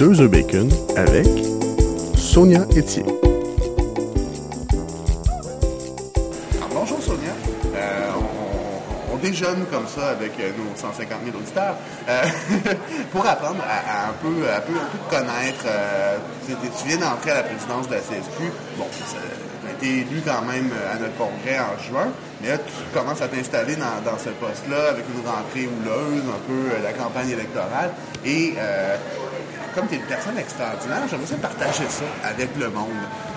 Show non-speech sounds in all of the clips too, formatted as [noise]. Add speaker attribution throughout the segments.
Speaker 1: Deux œufs bacon avec Sonia Etier. Bonjour Sonia. Euh, on, déjeune comme ça avec euh, nos 150 000 auditeurs euh, [laughs] pour apprendre à, un, peu, à, peu, connaître. tu, viens d'entrer à la présidence de la CSQ. Bon, tu as été élu quand même à notre congrès en juin, mais là, tu commences à t'installer dans, dans, ce poste-là avec une rentrée houleuse, un peu la campagne électorale. Et comme tu es une personne extraordinaire, j'aimerais ça partager ça avec le monde.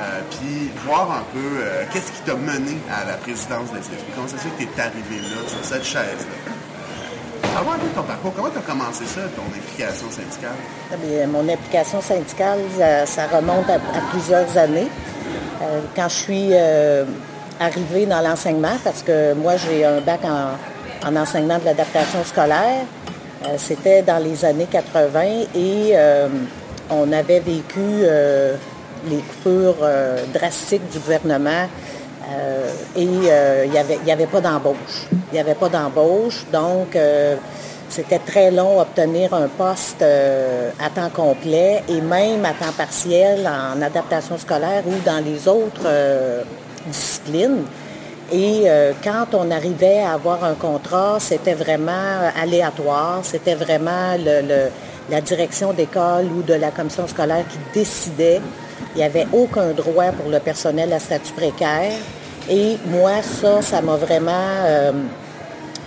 Speaker 1: Euh, puis voir un peu euh, qu'est-ce qui t'a mené à la présidence de la Comment ça se fait que tu es arrivé là, sur cette chaise-là? Parle un peu de ton parcours. Comment tu as commencé ça, ton implication syndicale?
Speaker 2: Eh mon implication syndicale, ça, remonte à, plusieurs années. Euh, quand je suis arrivée dans l'enseignement, parce que moi, j'ai un bac en enseignement de l'adaptation scolaire, c'était dans les années 80 et euh, on avait vécu euh, les coupures drastiques du gouvernement et il n'y avait, pas d'embauche. Il n'y avait pas d'embauche, donc c'était très long obtenir un poste à temps complet et même à temps partiel en adaptation scolaire ou dans les autres disciplines. Et euh, quand on arrivait à avoir un contrat, c'était vraiment aléatoire, c'était vraiment la direction d'école ou de la commission scolaire qui décidait. Il n'y avait aucun droit pour le personnel à statut précaire. Et moi, ça, ça m'a vraiment euh,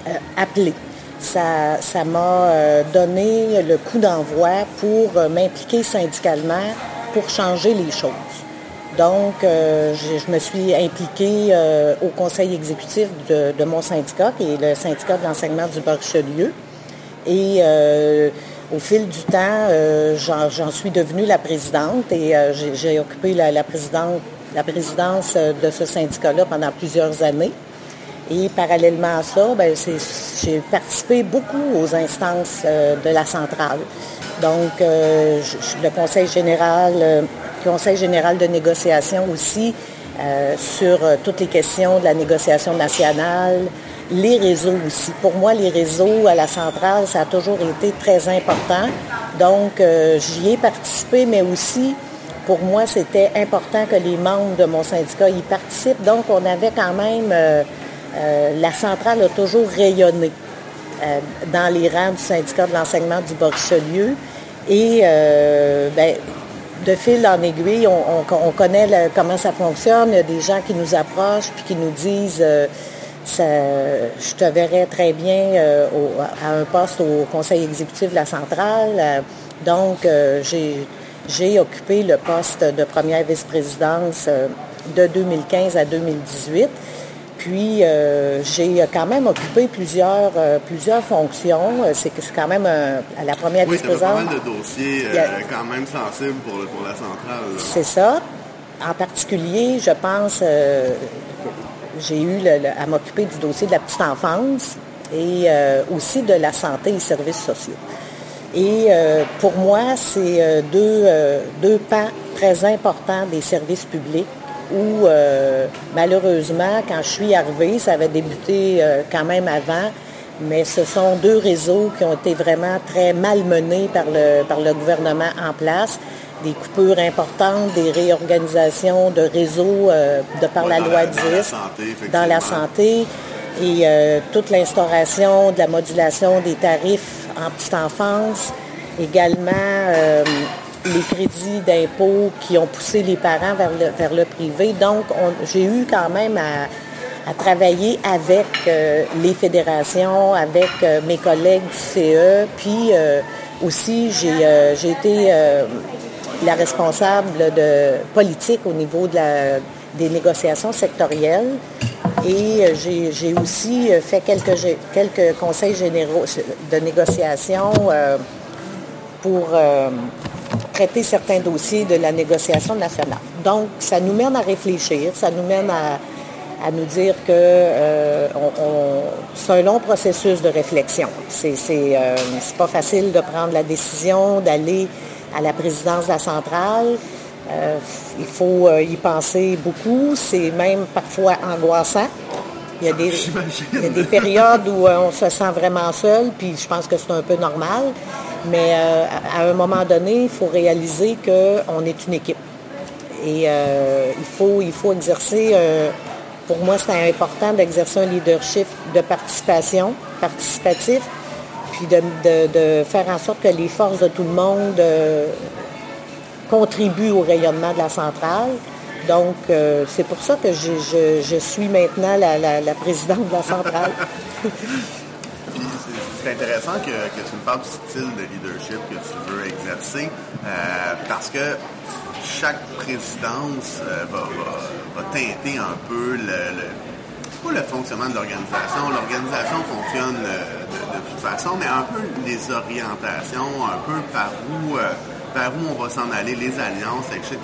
Speaker 2: euh, appelé. Ça, ça m'a donné le coup d'envoi pour m'impliquer syndicalement pour changer les choses. Donc, euh, je, me suis impliquée euh, au conseil exécutif de, mon syndicat, qui est le syndicat de l'enseignement du Bas-Richelieu. Et euh, au fil du temps, j'en suis devenue la présidente et j'ai occupé la, la présidence de ce syndicat-là pendant plusieurs années. Et parallèlement à ça, ben, j'ai participé beaucoup aux instances de la centrale. Donc, le conseil général Conseil général de négociation aussi euh, sur euh, toutes les questions de la négociation nationale, les réseaux aussi. Pour moi, les réseaux à la centrale, ça a toujours été très important. Donc, euh, j'y ai participé, mais aussi, pour moi, c'était important que les membres de mon syndicat y participent. Donc, on avait quand même, la centrale a toujours rayonné dans les rangs du syndicat de l'enseignement du Bas-Richelieu. Et ben, de fil en aiguille, on, connaît comment ça fonctionne. Il y a des gens qui nous approchent puis qui nous disent euh, je te verrais très bien euh, à un poste au conseil exécutif de la centrale. donc, euh, j'ai occupé le poste de première vice-présidence de 2015 à 2018. Puis, euh, j'ai quand même occupé plusieurs, euh, plusieurs fonctions. Euh, c'est quand même à la première
Speaker 1: oui, vice-présidence. pas mal de dossiers quand même sensibles pour, la centrale.
Speaker 2: C'est ça. En particulier, je pense, j'ai eu à m'occuper du dossier de la petite enfance et aussi de la santé et services sociaux. Et pour moi, c'est deux, deux pans très importants des services publics où euh, malheureusement, quand je suis arrivée, ça avait débuté euh, quand même avant, mais ce sont deux réseaux qui ont été vraiment très malmenés par le, par le gouvernement en place. Des coupures importantes, des réorganisations de réseaux euh, de par la loi 10 dans la santé et toute l'instauration de la modulation des tarifs en petite enfance, également les crédits d'impôt qui ont poussé les parents vers le, vers le privé. Donc, j'ai eu quand même à, travailler avec euh, les fédérations, avec euh, mes collègues du CE, puis euh, aussi j'ai été la responsable de politique au niveau de la, des négociations sectorielles. Et j'ai aussi fait quelques, quelques conseils généraux de négociation pour traiter certains dossiers de la négociation nationale. Donc, ça nous mène à réfléchir, ça nous mène à, nous dire que euh, c'est un long processus de réflexion. C'est euh, pas facile de prendre la décision d'aller à la présidence de la centrale. Euh, il faut y penser beaucoup. C'est même parfois angoissant. Il y, a des, [laughs] il y a des périodes où on se sent vraiment seul, puis je pense que c'est un peu normal. Mais à un moment donné, il faut réaliser qu'on est une équipe. Et il, faut, il faut exercer pour moi, c'est important d'exercer un leadership de participation, participatif, puis de, faire en sorte que les forces de tout le monde euh, contribuent au rayonnement de la centrale. Donc, euh, c'est pour ça que je, suis maintenant la, présidente de la centrale. [laughs]
Speaker 1: c'est intéressant que, tu me parles du style de leadership que tu veux exercer, euh, parce que chaque présidence euh, va, teinter un peu le, le fonctionnement de l'organisation. L'organisation fonctionne euh, de, toute façon, mais un peu les orientations, un peu par où, par où on va s'en aller, les alliances, etc.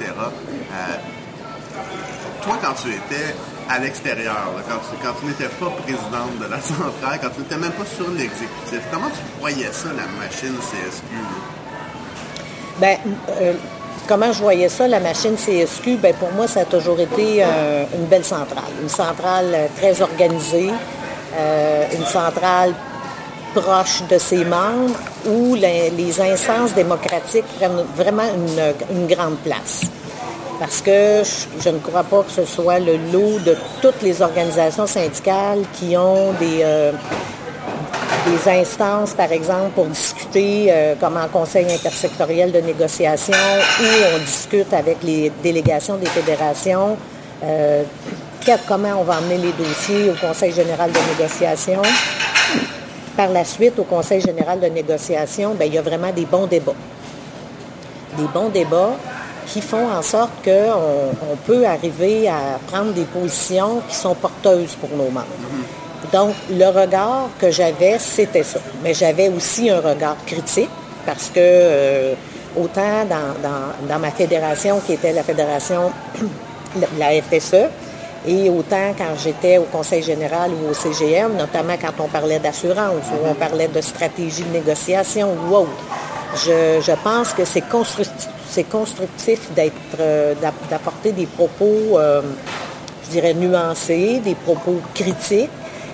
Speaker 1: toi, quand tu étais à l'extérieur, quand tu, n'étais pas présidente de la centrale, quand tu n'étais même pas sur l'exécutif, comment tu voyais ça, la machine CSQ?
Speaker 2: Ben, Comment je voyais ça, la machine CSQ? Bien, pour moi, ça a toujours été euh, une belle centrale. Une centrale euh, très organisée, euh, une centrale proche de ses membres où les, instances démocratiques prennent vraiment une, grande place. Parce que je, ne crois pas que ce soit le lot de toutes les organisations syndicales qui ont des, des instances, par exemple, pour discuter, euh, comme en conseil intersectoriel de négociation, où on discute avec les délégations des fédérations, euh, comment on va emmener les dossiers au conseil général de négociation. Par la suite, au conseil général de négociation, ben, il y a vraiment des bons débats. Des bons débats qui font en sorte qu'on peut arriver à prendre des positions qui sont porteuses pour nos membres. Donc, le regard que j'avais, c'était ça. Mais j'avais aussi un regard critique parce que euh, autant dans, ma fédération, qui était la fédération, [clears throat] la FSE, et autant quand j'étais au Conseil général ou au CGM, notamment quand on parlait d'assurance ou on parlait de stratégie de négociation ou autre, je, pense que c'est constructif, d'être, euh, d'apporter des propos, euh, je dirais, nuancés, des propos critiques,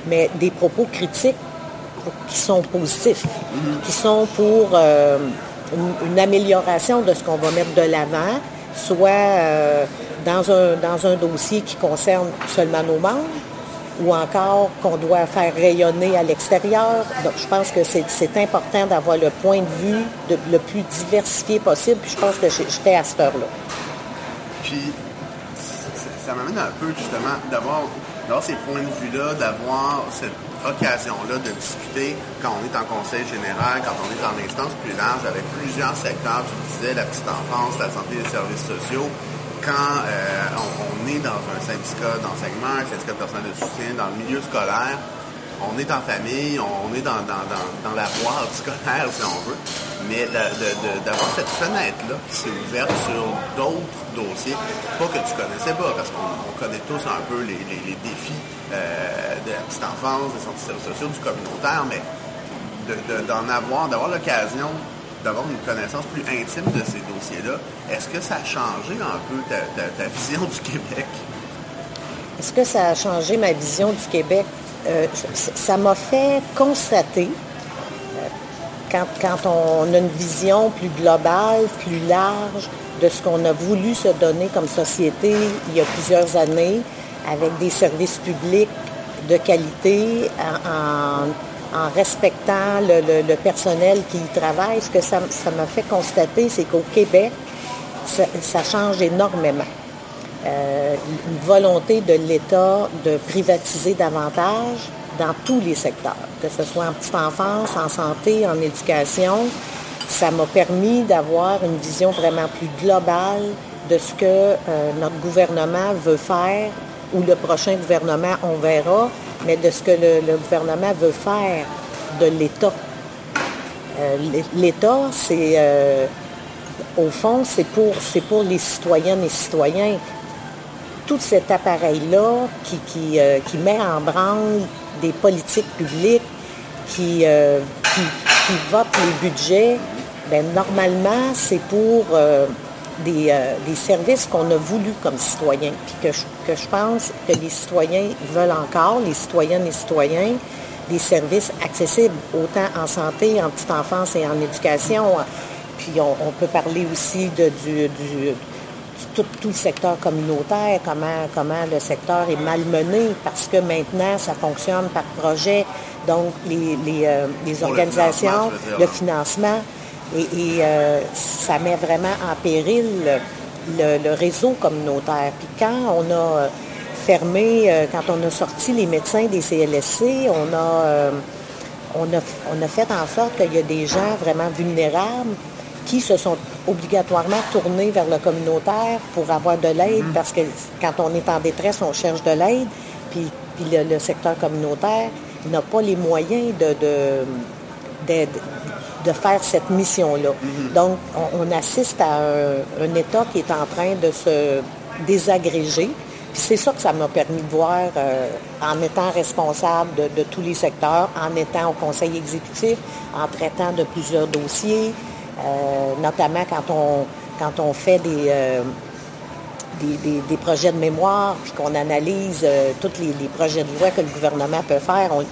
Speaker 2: mais des propos critiques qui sont positifs, qui sont pour euh, une, amélioration de ce qu'on va mettre de l'avant, soit euh, dans, un, dans un dossier qui concerne seulement nos membres, ou encore qu'on doit faire rayonner à l'extérieur. Donc, je pense que c'est important d'avoir le point de vue le plus diversifié possible, puis je pense que j'étais à cette heure-là.
Speaker 1: Puis, ça m'amène un peu justement d'avoir ces points de vue-là, d'avoir cette occasion-là de discuter quand on est en conseil général, quand on est en instance plus large avec plusieurs secteurs, tu disais la petite enfance, la santé et les services sociaux, quand euh, on, est dans un syndicat d'enseignement, un syndicat de personnel de soutien, dans le milieu scolaire, on est en famille, on est dans, dans, la boîte scolaire, si on veut, mais d'avoir cette fenêtre-là qui s'est ouverte sur d'autres dossiers, pas que tu connaissais pas, parce qu'on connaît tous un peu les, défis euh, de la petite enfance, des services sociaux, du communautaire, mais d'en avoir, d'avoir l'occasion d'avoir une connaissance plus intime de ces dossiers-là, est-ce que ça a changé un peu ta vision du Québec?
Speaker 2: Est-ce que ça a changé ma vision du Québec? Euh, ça m'a fait constater, euh, quand, on a une vision plus globale, plus large de ce qu'on a voulu se donner comme société il y a plusieurs années, avec des services publics de qualité, en, respectant le, personnel qui y travaille, ce que ça m'a fait constater, c'est qu'au Québec, ça change énormément. Euh, une volonté de l'État de privatiser davantage dans tous les secteurs, que ce soit en petite enfance, en santé, en éducation. Ça m'a permis d'avoir une vision vraiment plus globale de ce que euh, notre gouvernement veut faire ou le prochain gouvernement, on verra, mais de ce que le, gouvernement veut faire de l'État. Euh, L'État, c'est, au fond, c'est pour, pour les citoyennes et citoyens tout cet appareil-là qui, euh, qui, met en branle des politiques publiques, qui, euh, qui, vote les budgets, ben, normalement, c'est pour euh, des, des services qu'on a voulu comme citoyens, puis que je, que je pense que les citoyens veulent encore, les citoyennes et citoyens, des services accessibles, autant en santé, en petite enfance et en éducation. Puis on, peut parler aussi de, du, tout, le secteur communautaire, comment, comment le secteur est malmené, parce que maintenant, ça fonctionne par projet. Donc, les, les, euh, organisations, le financement, et, euh, ça met vraiment en péril le, réseau communautaire. Puis quand on a fermé, euh, quand on a sorti les médecins des CLSC, on a, on a, on a fait en sorte qu'il y a des gens vraiment vulnérables qui se sont obligatoirement tournés vers le communautaire pour avoir de l'aide, mhm. parce que quand on est en détresse, on cherche de l'aide, puis, le, secteur communautaire n'a pas les moyens de, de, faire cette mission-là. Mhm. Donc, on, assiste à un, État qui est en train de se désagréger. C'est ça que ça m'a permis de voir euh, en étant responsable de, de, tous les secteurs, en étant au conseil exécutif, en traitant de plusieurs dossiers, euh, notamment quand on, quand on fait des, euh, des, projets de mémoire, puis qu'on analyse tous les, projets de loi que le gouvernement peut faire, on,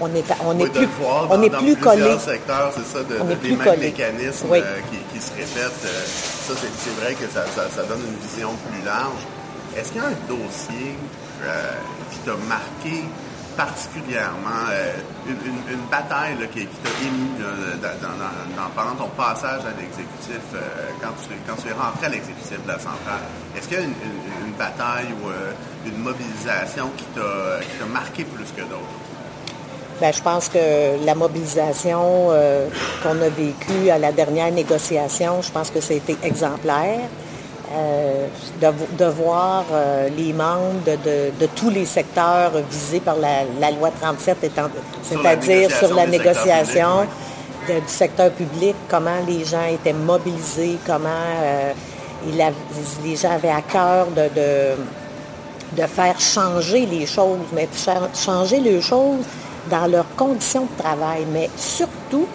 Speaker 2: on est, on est plus, on est plus collé.
Speaker 1: secteurs, c'est ça, de, de des mêmes mécanismes qui, se répètent. ça, c'est vrai que ça, ça, donne une vision plus large. Est-ce qu'il y a un dossier qui t'a marqué particulièrement euh, une, bataille qui, t'a ému pendant ton passage à l'exécutif, euh, quand, tu, quand tu es rentré à l'exécutif de la centrale? Est-ce qu'il y a une, bataille ou euh, une mobilisation qui t'a marqué plus que d'autres?
Speaker 2: Bien, je pense que la mobilisation qu'on a vécue à la dernière négociation, je pense que c'était exemplaire. Euh, de, voir euh, les membres de, tous les secteurs visés par la, loi 37, c'est-à-dire sur la négociation du secteur public, comment les gens étaient mobilisés, comment euh, les gens avaient à cœur de, de, faire changer les choses, mais changer les choses dans leurs conditions de travail, mais surtout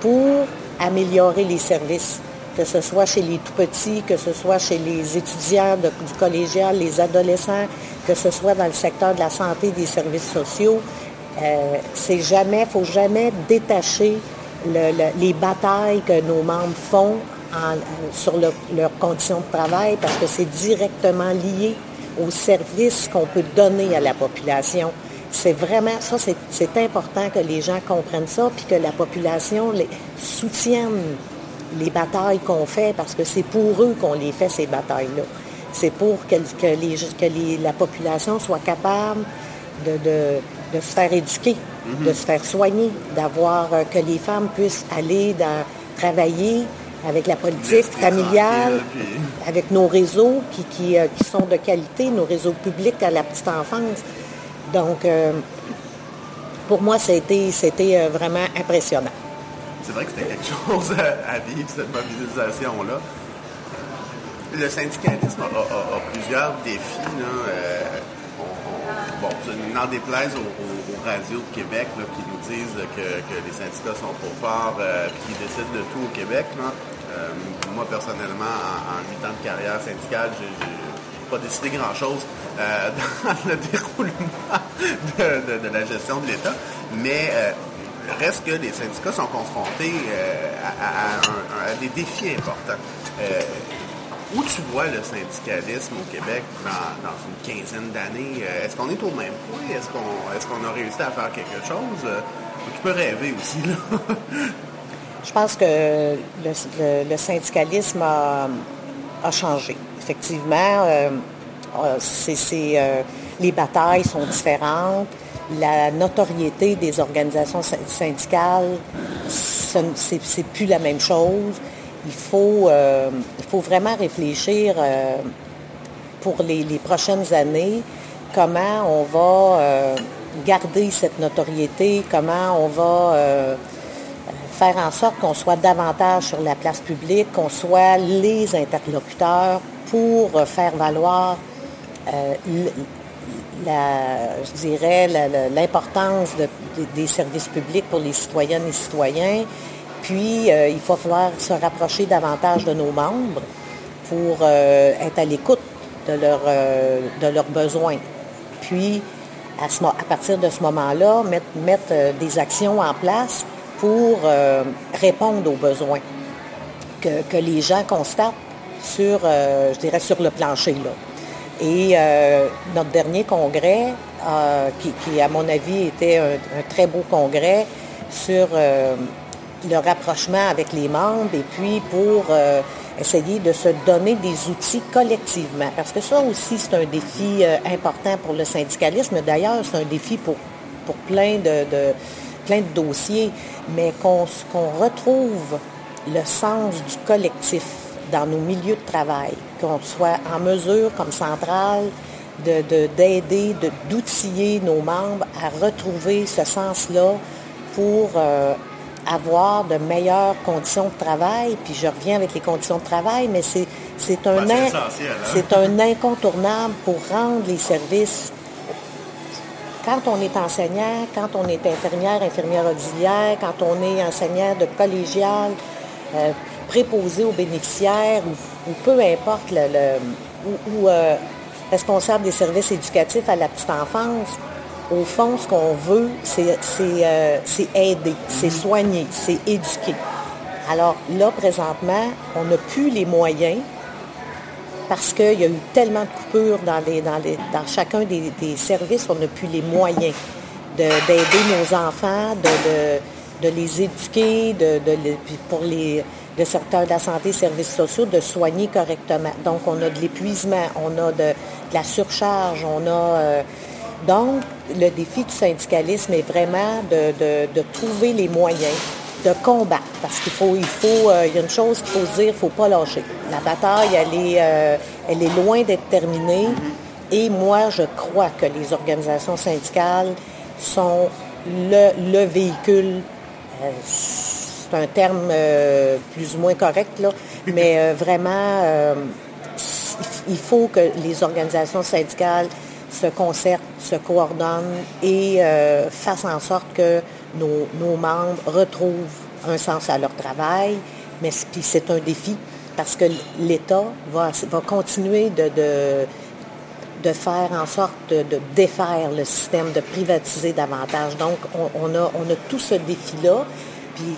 Speaker 2: pour améliorer les services que ce soit chez les tout-petits, que ce soit chez les étudiants du collégial, les adolescents, que ce soit dans le secteur de la santé, des services sociaux. Euh, c'est jamais, faut jamais détacher les batailles que nos membres font sur leurs conditions de travail parce que c'est directement lié aux services qu'on peut donner à la population. C'est vraiment, ça, c'est important que les gens comprennent ça, puis que la population les soutienne les batailles qu'on fait, parce que c'est pour eux qu'on les fait, ces batailles-là. C'est pour que, que, la population soit capable de, se faire éduquer, de se faire soigner, d'avoir euh, que les femmes puissent aller dans, travailler avec la politique familiale, avec nos réseaux qui, euh, qui, sont de qualité, nos réseaux publics à la petite enfance. Donc, euh, pour moi, c'était vraiment impressionnant
Speaker 1: c'est vrai que c'était quelque chose à, vivre, cette mobilisation-là. Le syndicalisme a, plusieurs défis. Là. Euh, bon, n'en déplaise aux, radios de Québec qui nous disent que, les syndicats sont trop forts euh, qu'ils décident de tout au Québec. Euh, moi, personnellement, en huit ans de carrière syndicale, j'ai pas décidé grand-chose [laughs] dans le déroulement de, la gestion de l'État. Mais reste que les syndicats sont confrontés euh, à, des défis importants. Euh, où tu vois le syndicalisme au Québec dans, une quinzaine d'années? Euh, est-ce qu'on est au même point? Est-ce qu'on est qu'on a réussi à faire quelque chose? tu peux rêver aussi, là. [laughs]
Speaker 2: Je pense que le, syndicalisme a, changé. Effectivement, c'est, les batailles sont différentes la notoriété des organisations syndicales, c'est plus la même chose. Il faut, euh, il faut vraiment réfléchir euh, pour les, prochaines années comment on va euh, garder cette notoriété, comment on va faire en sorte qu'on soit davantage sur la place publique, qu'on soit les interlocuteurs pour faire valoir dirais, l'importance des services publics pour les citoyennes et citoyens. Puis, euh, il va falloir se rapprocher davantage de nos membres. pour être à l'écoute de, leur, de leurs besoins. Puis, à, partir de ce moment-là, mettre des actions en place pour répondre aux besoins que, les gens constatent sur, je dirais, sur le plancher. Là. Et notre dernier congrès, qui, à mon avis, était un, très beau congrès sur euh, le rapprochement avec les membres et puis pour euh, essayer de se donner des outils collectivement. Parce que ça aussi, c'est un défi euh, important pour le syndicalisme. D'ailleurs, c'est un défi pour, pour plein, de, plein de dossiers, mais qu'on retrouve le sens du collectif dans nos milieux de travail, qu'on soit en mesure, comme centrale, d'aider, de, d'outiller nos membres à retrouver ce sens-là pour euh, avoir de meilleures conditions de travail. Puis je reviens avec les conditions de travail, mais c'est, un,
Speaker 1: hein?
Speaker 2: c'est un incontournable pour rendre les services. Quand on est enseignant, quand on est infirmière, infirmière auxiliaire, quand on est enseignant de collégial, euh, préposé aux bénéficiaires, ou, peu importe, le, ou, euh, responsable des services éducatifs à la petite enfance, au fond, ce qu'on veut, c'est euh, aider, c'est soigner, c'est éduquer. Alors là, présentement, on n'a plus les moyens parce qu'il y a eu tellement de coupures dans, chacun des, services, on n'a plus les moyens d'aider nos enfants, de, les éduquer, pour les, le secteur de la santé, services sociaux, de soigner correctement. Donc, on a de l'épuisement, on a de, la surcharge, on a... Euh, donc, le défi du syndicalisme est vraiment de, trouver les moyens de combattre. Parce qu'il faut, il faut, euh, il y a une chose qu'il faut se dire, il ne faut pas lâcher. La bataille, elle est, euh, elle est loin d'être terminée. Et moi, je crois que les organisations syndicales sont le, véhicule c'est un terme euh, plus ou moins correct, là, mais euh, vraiment, euh, il faut que les organisations syndicales se concertent, se coordonnent et fassent en sorte que nos, membres retrouvent un sens à leur travail. Mais c'est un défi parce que l'État va, va continuer de, de, faire en sorte de, défaire le système, de privatiser davantage. Donc, on, a, on a tout ce défi-là. Puis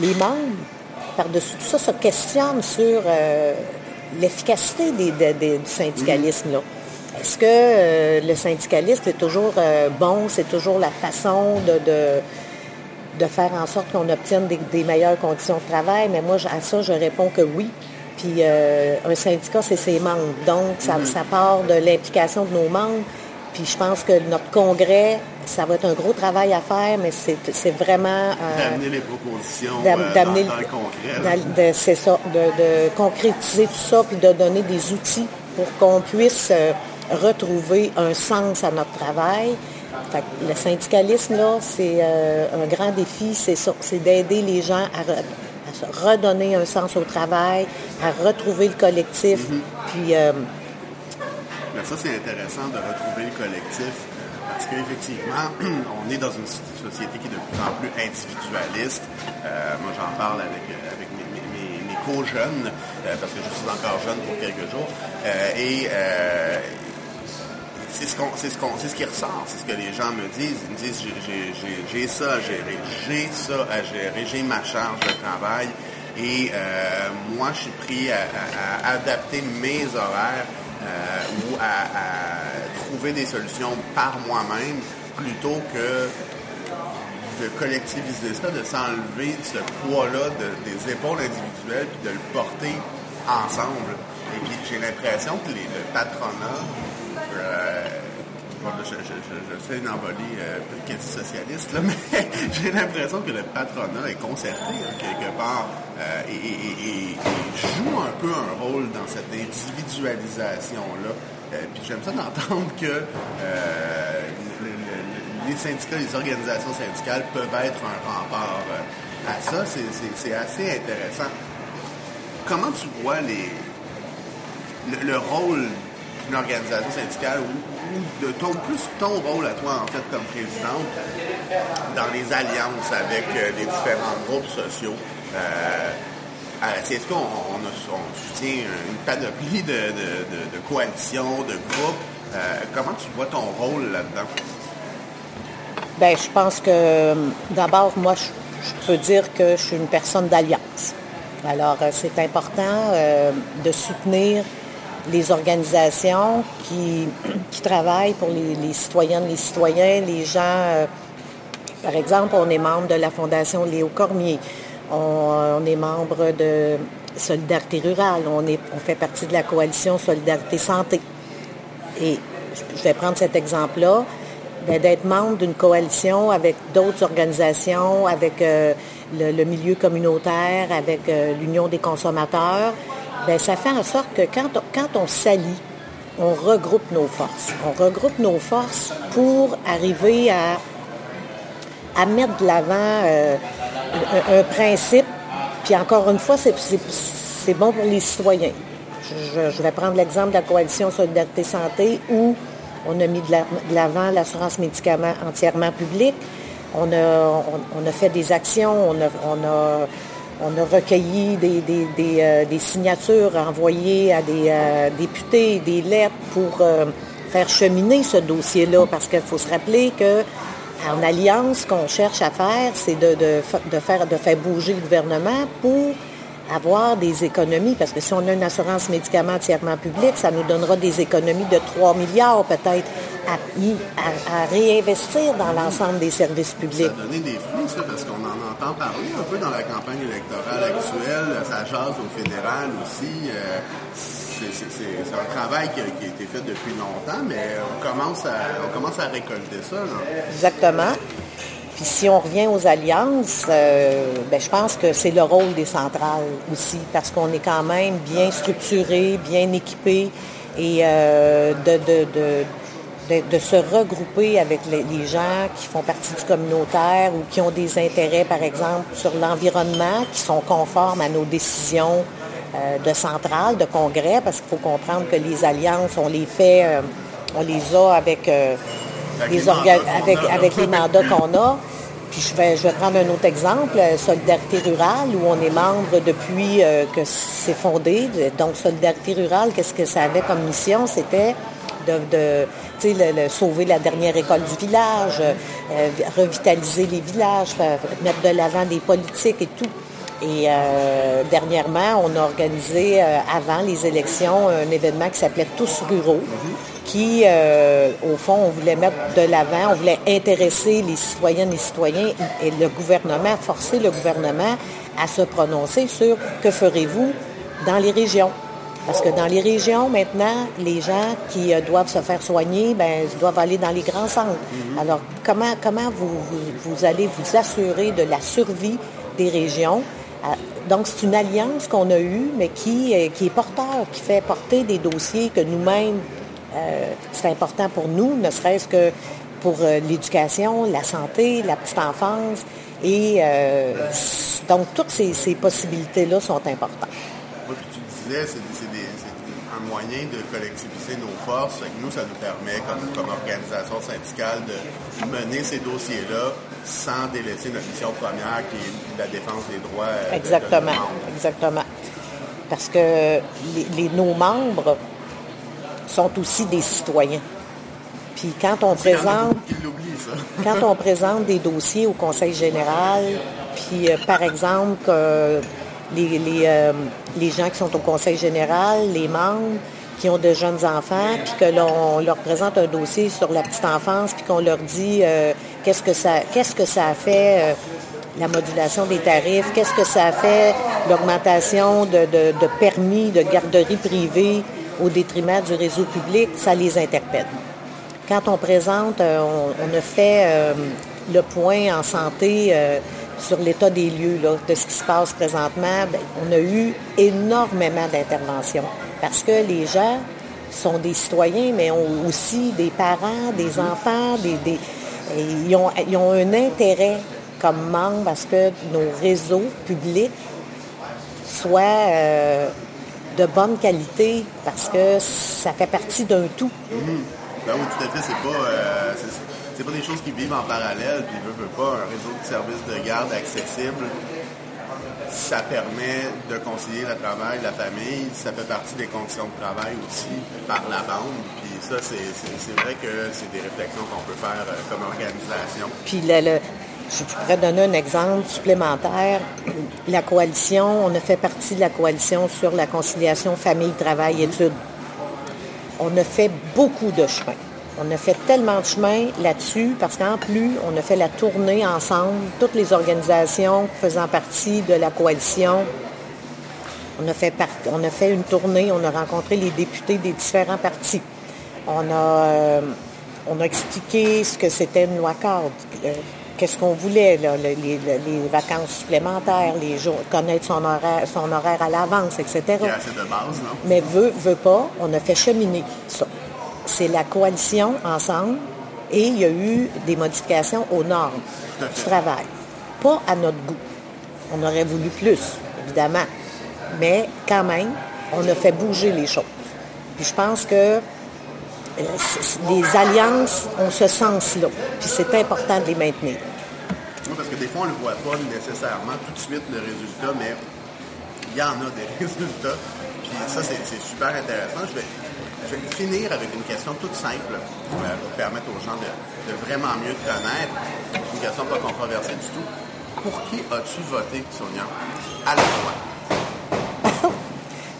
Speaker 2: les membres, par-dessus tout ça, se questionnent sur euh, l'efficacité du syndicalisme. Est-ce que euh, le syndicalisme est toujours euh, bon, c'est toujours la façon de, de, faire en sorte qu'on obtienne des, meilleures conditions de travail? Mais moi, à ça, je réponds que oui. Puis un syndicat, c'est ses membres. Donc, ça, mm-hmm. ça part de l'implication de nos membres. Puis je pense que notre congrès, ça va être un gros travail à faire, mais c'est vraiment...
Speaker 1: Euh, d'amener les propositions euh, dans, le congrès.
Speaker 2: C'est ça, de, concrétiser tout ça, puis de donner des outils pour qu'on puisse euh, retrouver un sens à notre travail. le syndicalisme, là, c'est un grand défi, c'est ça, c'est d'aider les gens à, redonner un sens au travail, à retrouver le collectif, mm-hmm. puis
Speaker 1: mais ça, c'est intéressant de retrouver le collectif parce qu'effectivement, [clears throat] on est dans une société qui est de plus en plus individualiste. Euh, moi, j'en parle avec, avec mes, mes, co-jeunes, euh, parce que je suis encore jeune pour quelques jours. Euh, et c'est ce, qu'on, c'est, ce qu'on, c'est ce qui ressort, c'est ce que les gens me disent. Ils me disent j'ai, ça à gérer, j'ai ça à gérer, j'ai ma charge de travail. Et moi, je suis pris à adapter mes horaires euh, ou à, trouver des solutions par moi-même plutôt que de collectiviser ça, de s'enlever ce poids-là des épaules individuelles puis de le porter ensemble. Et puis j'ai l'impression que les, le patronat, euh, je, fais une envolée euh, socialiste, [laughs] mais j'ai l'impression que le patronat est concerté hein, quelque part euh, et, joue un peu un rôle dans cette individualisation-là. Puis j'aime ça d'entendre que les syndicats, les organisations syndicales peuvent être un rempart à ça. C'est assez intéressant. Comment tu vois les, le, rôle d'une organisation syndicale ou, de ton, plus ton rôle à toi, en fait, comme présidente, dans les alliances avec les différents groupes sociaux? à est-ce qu'on on, soutient une panoplie de, coalitions, de groupes? comment tu vois ton rôle là-dedans?
Speaker 2: Bien, je pense que d'abord, moi, je, peux dire que je suis une personne d'alliance. Alors, c'est important de soutenir les organisations qui, travaillent pour les, citoyennes, les citoyens, les gens. Euh, par exemple, on est membre de la Fondation Léo Cormier. On, est membre de Solidarité rurale. On, est, on fait partie de la coalition Solidarité Santé. Et je vais prendre cet exemple-là, ben, d'être membre d'une coalition avec d'autres organisations, avec euh, le, milieu communautaire, avec euh, l'Union des consommateurs. Bien, ça fait en sorte que quand on, quand on s'allie, on regroupe nos forces. On regroupe nos forces pour arriver à, à mettre de l'avant euh, un, principe. Puis encore une fois, c'est bon pour les citoyens. Je, vais prendre l'exemple de la coalition Solidarité Santé où on a mis de l'avant l'assurance médicaments entièrement publique. On a, on, a fait des actions, on on a on a recueilli euh, des, signatures envoyées à des euh, députés, des lettres pour euh, faire cheminer ce dossier-là, parce qu'il faut se rappeler que en alliance, ce qu'on cherche à faire, c'est de, faire, bouger le gouvernement pour avoir des économies, parce que si on a une assurance médicaments entièrement publique, ça nous donnera des économies de 3 milliards peut-être à, réinvestir dans l'ensemble des services publics.
Speaker 1: Des ça, parce qu'on en parler un peu dans la campagne électorale actuelle. Ça jase au fédéral aussi. Euh, c'est un travail qui a, été fait depuis longtemps, mais on commence à, récolter ça.
Speaker 2: Exactement. Puis si on revient aux alliances, euh, ben, je pense que c'est le rôle des centrales aussi, parce qu'on est quand même bien structuré, bien équipé, et euh, de, se regrouper avec les, gens qui font partie du communautaire ou qui ont des intérêts, par exemple, sur l'environnement, qui sont conformes à nos décisions euh, de centrale, de congrès, parce qu'il faut comprendre que les alliances, on les fait, on les a avec les, avec, avec les mandats qu'on a. Puis je vais, je vais prendre un autre exemple, euh, Solidarité rurale, où on est membre depuis euh, que c'est fondé. Donc, Solidarité rurale, qu'est-ce que ça avait comme mission? C'était de, sauver la dernière école du village, euh, revitaliser les villages, mettre de l'avant des politiques et tout. Et dernièrement, on a organisé, avant les élections, un événement qui s'appelait Tous ruraux, qui, euh, au fond, on voulait mettre de l'avant, on voulait intéresser les citoyennes et citoyens et le gouvernement, forcer le gouvernement à se prononcer sur que ferez-vous dans les régions. Parce que dans les régions, maintenant, les gens qui euh, doivent se faire soigner, ben, doivent aller dans les grands centres. Mhm. Alors, comment, comment vous, vous, allez vous assurer de la survie des régions? Euh, donc, c'est une alliance qu'on a eue, mais qui, qui est porteur, qui fait porter des dossiers que nous-mêmes, euh, c'est important pour nous, ne serait-ce que pour euh, l'éducation, la santé, la petite enfance. Et euh, donc, toutes ces, possibilités-là sont importantes.
Speaker 1: Tu disais, c'est un moyen de collectiviser nos forces. nous, ça nous permet, comme, organisation syndicale, de mener ces dossiers-là sans délaisser notre mission première, qui est la défense des droits.
Speaker 2: Exactement, exactement. Parce que les, nos membres sont aussi des citoyens. Puis quand on présente, [laughs] quand on présente des dossiers au Conseil général, puis euh, par exemple les, euh, les, gens qui sont au Conseil général, les membres qui ont de jeunes enfants, puis que l'on leur présente un dossier sur la petite enfance, puis qu'on leur dit euh, qu'est-ce que ça qu'est-ce que ça a fait la modulation des tarifs, qu'est-ce que ça a fait l'augmentation de, de permis de garderie privée au détriment du réseau public, ça les interpelle. Quand on présente, euh, on, a fait euh, le point en santé euh, sur l'état des lieux de ce qui se passe présentement, ben, on a eu énormément d'interventions parce que les gens sont des citoyens, mais ont aussi des parents, des enfants, des, ils, ont, ils, ont, un intérêt comme membres à ce que nos réseaux publics soient de bonne qualité parce que ça fait partie d'un tout.
Speaker 1: Mhm. Ben oui, tout à fait. C'est pas, euh, c'est, pas des choses qui vivent en parallèle. Puis, veut, veut pas un réseau de services de garde accessible. ça permet de concilier le travail, la famille. Ça fait partie des conditions de travail aussi par la bande. Puis ça, c'est vrai que c'est des réflexions qu'on peut faire euh, comme organisation.
Speaker 2: Puis je pourrais donner un exemple supplémentaire. La coalition, on a fait partie de la coalition sur la conciliation famille, travail, études. On a fait beaucoup de chemin. On a fait tellement de chemin là-dessus parce qu'en plus, on a fait la tournée ensemble, toutes les organisations faisant partie de la coalition. On a fait, on a fait une tournée, on a rencontré les députés des différents partis. On a, euh, on a expliqué ce que c'était une loi cadre, euh, qu'est-ce qu'on voulait, les, vacances supplémentaires, les jours, connaître son horaire, son horaire à l'avance, etc. Mais veut, veut pas, on a fait cheminer ça c'est la coalition ensemble et il y a eu des modifications aux normes du travail. Pas à notre goût. On aurait voulu plus, évidemment. Mais quand même, on a fait bouger les choses. Puis je pense que euh, les alliances ont ce sens-là. Puis c'est important de les maintenir.
Speaker 1: parce que des fois, on ne voit pas nécessairement tout de suite le résultat, mais il y en a des [laughs] résultats. Puis ça, c'est super intéressant. Je vais, je vais finir avec une question toute simple euh, pour permettre aux gens de, vraiment mieux te connaître. Une question pas controversée du tout. Pour qui as-tu voté, Sonia, à la
Speaker 2: fois?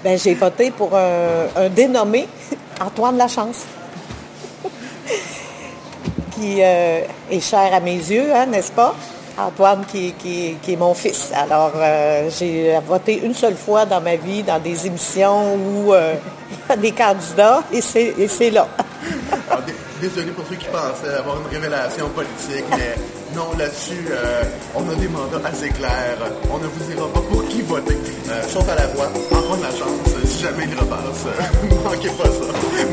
Speaker 2: ben, j'ai voté pour un, dénommé, Antoine Lachance, qui euh, est cher à mes yeux, hein, n'est-ce pas? Antoine, qui, est mon fils. Alors, euh, j'ai voté une seule fois dans ma vie dans des émissions où [laughs] des candidats et c'est là.
Speaker 1: désolé pour ceux qui pensaient avoir une révélation politique, mais non, là-dessus, euh, on a des mandats assez clairs. On ne vous dira pas pour qui voter, sauf à la voix. Encore la chance, si jamais il repasse. ne [laughs] manquez pas ça.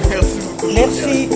Speaker 1: Merci beaucoup.
Speaker 2: Merci.